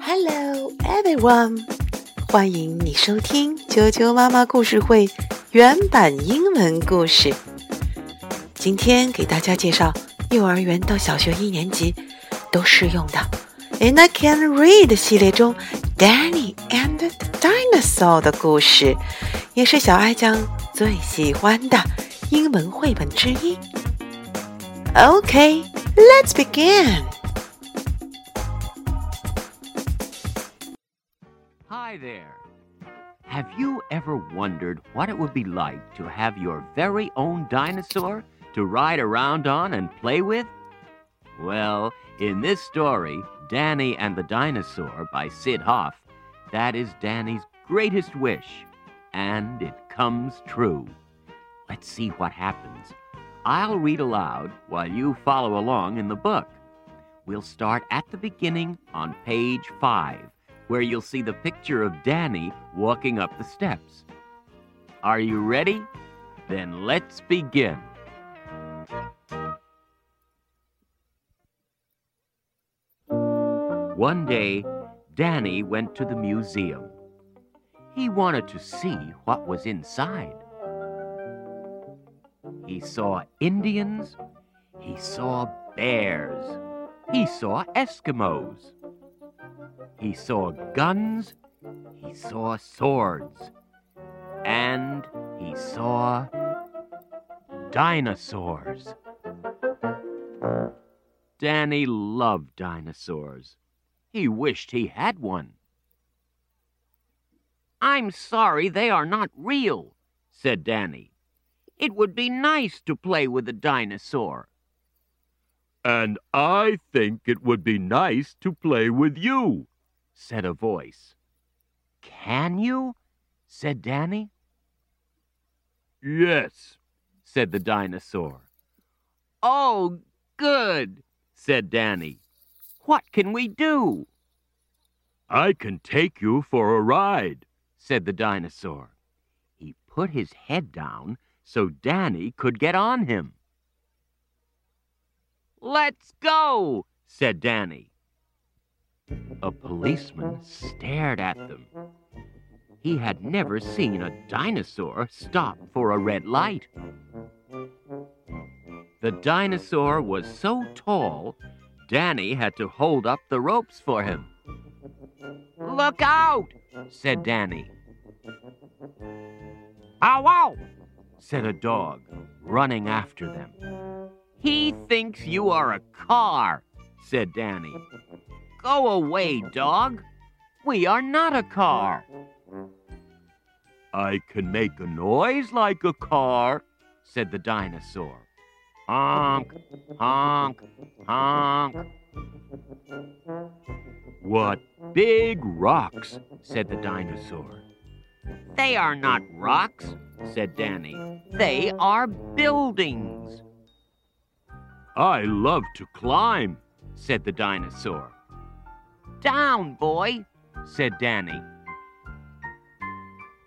Hello, everyone！欢迎你收听啾啾妈妈故事会原版英文故事。今天给大家介绍幼儿园到小学一年级都适用的《And I Can Read》系列中 Danny and the Dinosaur 的故事，也是小爱酱最喜欢的英文绘本之一。OK，Let's begin. Hi there. Have you ever wondered what it would be like to have your very own dinosaur to ride around on and play with? Well, in this story, Danny and the Dinosaur by Syd Hoff, that is Danny's greatest wish, and it comes true. Let's see what happens. I'll read aloud while you follow along in the book. We'll start at the beginning on page 5, where you'll see the picture of Danny walking up the steps. Are you ready? Then let's begin. One day, Danny went to the museum. He wanted to see what was inside. He saw Indians. He saw bears. He saw Eskimos. He saw guns. He saw swords. And he saw dinosaurs. Danny loved dinosaurs. He wished he had one. I'm sorry they are not real, said Danny. It would be nice to play with a dinosaur. And I think it would be nice to play with you, said a voice. Can you? said Danny. Yes, said the dinosaur. Oh, good, said Danny. What can we do? I can take you for a ride, said the dinosaur. He put his head down so Danny could get on him. Let's go, said Danny. A policeman stared at them. He had never seen a dinosaur stop for a red light. The dinosaur was so tall, Danny had to hold up the ropes for him. Look out, said Danny. Ow, ow, said a dog, running after them. He thinks you are a car, said Danny. Go away, dog. We are not a car. I can make a noise like a car, said the dinosaur. Honk, honk, honk. What big rocks, said the dinosaur. They are not rocks, said Danny. They are buildings. I love to climb, said the dinosaur. Down, boy, said Danny.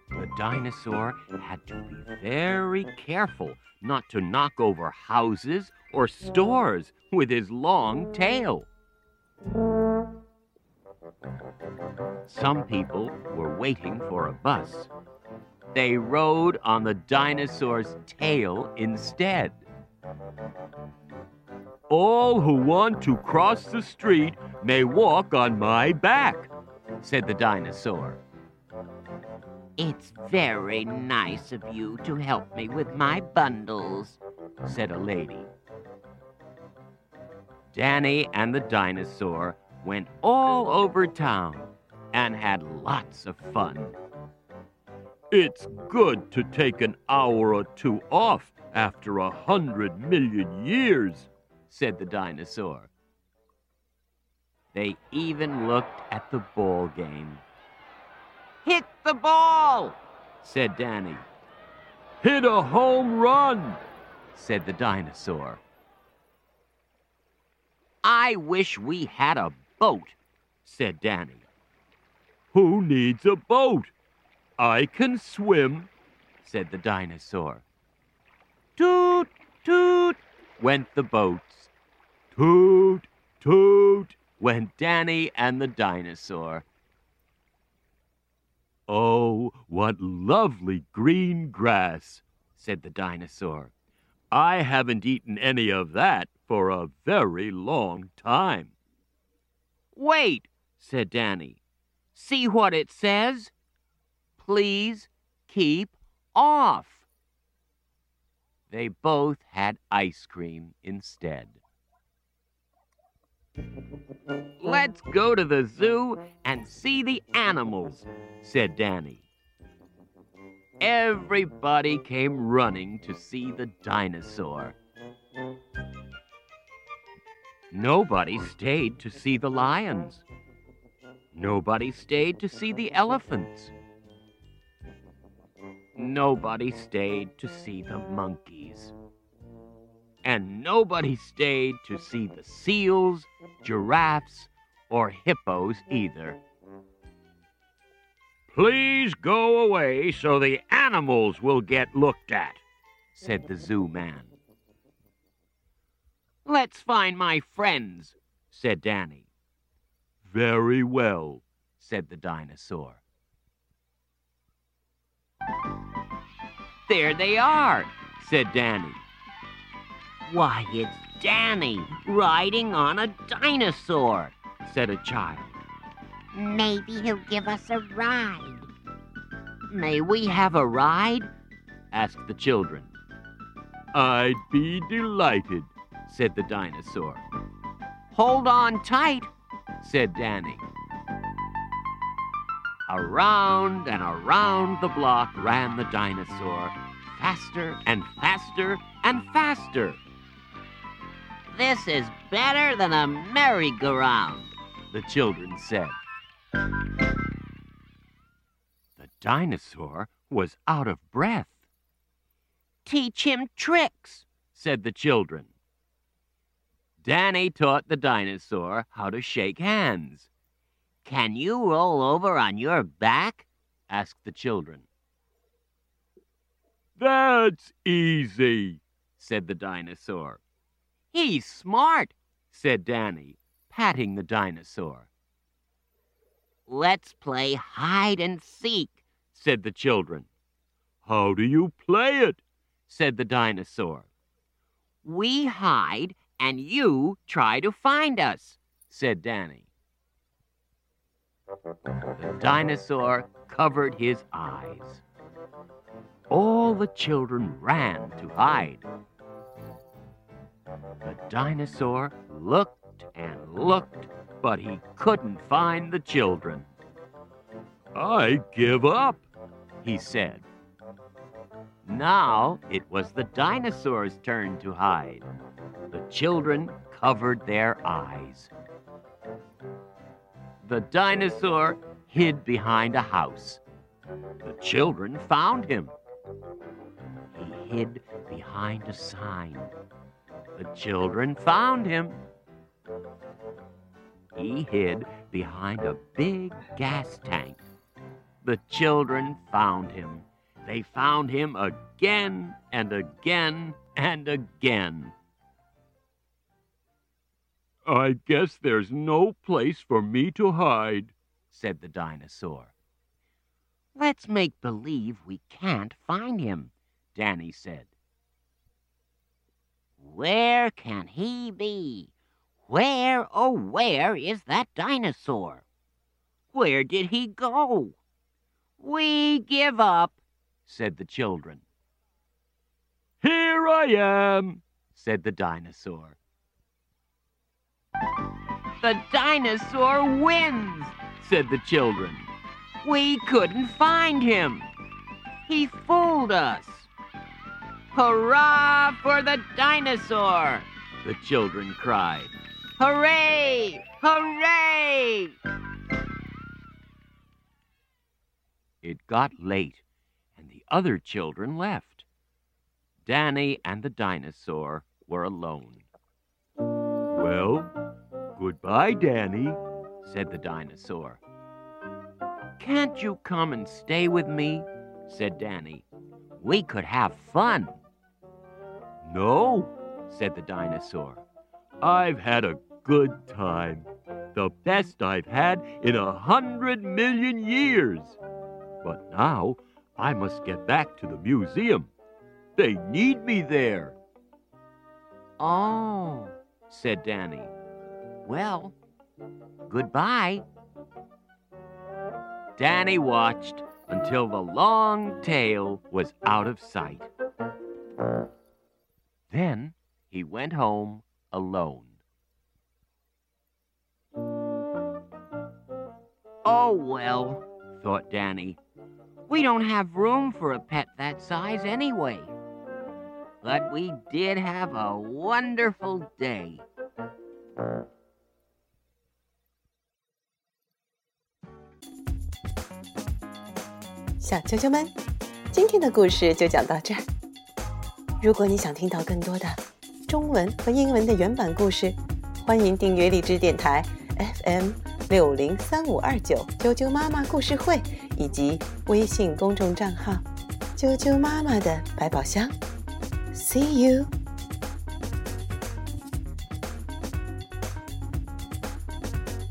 The dinosaur had to be very careful not to knock over houses or stores with his long tail. Some people were waiting for a bus. They rode on the dinosaur's tail instead. All who want to cross the street may walk on my back, said the dinosaur. It's very nice of you to help me with my bundles, said a lady. Danny and the dinosaur went all over town and had lots of fun. It's good to take an hour or two off after a hundred million years, said the dinosaur. They even looked at the ball game. Hit the ball, said Danny. Hit a home run, said the dinosaur. I wish we had a boat, said Danny. Who needs a boat? I can swim, said the dinosaur. Toot, went the boats. Toot, toot, went Danny and the dinosaur. Oh, what lovely green grass, said the dinosaur. I haven't eaten any of that for a very long time. Wait, said Danny. See what it says? Please keep off. They both had ice cream instead. Let's go to the zoo and see the animals, said Danny. Everybody came running to see the dinosaur. Nobody stayed to see the lions. Nobody stayed to see the elephants. Nobody stayed to see the monkeys. And nobody stayed to see the seals, giraffes, or hippos either. Please go away so the animals will get looked at, said the zoo man. Let's find my friends, said Danny. Very well, said the dinosaur. There they are, said Danny. Why, it's Danny riding on a dinosaur, said a child. Maybe he'll give us a ride. May we have a ride? asked the children. I'd be delighted, said the dinosaur. Hold on tight, said Danny. Around and around the block ran the dinosaur, faster and faster and faster. This is better than a merry-go-round, the children said. The dinosaur was out of breath. Teach him tricks, said the children. Danny taught the dinosaur how to shake hands. Can you roll over on your back? asked the children. That's easy, said the dinosaur. He's smart, said Danny, patting the dinosaur. Let's play hide and seek, said the children. How do you play it? said the dinosaur. We hide and you try to find us, said Danny. The dinosaur covered his eyes. All the children ran to hide. The dinosaur looked and looked, but he couldn't find the children. I give up, he said. Now it was the dinosaur's turn to hide. The children covered their eyes the dinosaur hid behind a house. The children found him. He hid behind a sign. The children found him. He hid behind a big gas tank. The children found him. They found him again and again and again. I guess there's no place for me to hide, said the dinosaur. Let's make believe we can't find him, Danny said. Where can he be? Where, oh, where is that dinosaur? Where did he go? We give up, said the children. Here I am, said the dinosaur. The dinosaur wins, said the children. We couldn't find him. He fooled us. Hurrah for the dinosaur, the children cried. Hooray! Hooray! It got late, and the other children left. Danny and the dinosaur were alone. Well, goodbye, Danny, said the dinosaur. Can't you come and stay with me? said Danny. We could have fun. No, said the dinosaur. I've had a good time. the best I've had in a hundred million years. But now I must get back to the museum. They need me there. Oh, said Danny. Well, goodbye. Danny watched until the long tail was out of sight. Then he went home alone. Oh, well, thought Danny. We don't have room for a pet that size anyway. But we did have a wonderful day. 小啾啾们，今天的故事就讲到这儿。如果你想听到更多的中文和英文的原版故事，欢迎订阅荔枝电台 FM 六零三五二九啾啾妈妈故事会，以及微信公众账号“啾啾妈妈的百宝箱”。See you.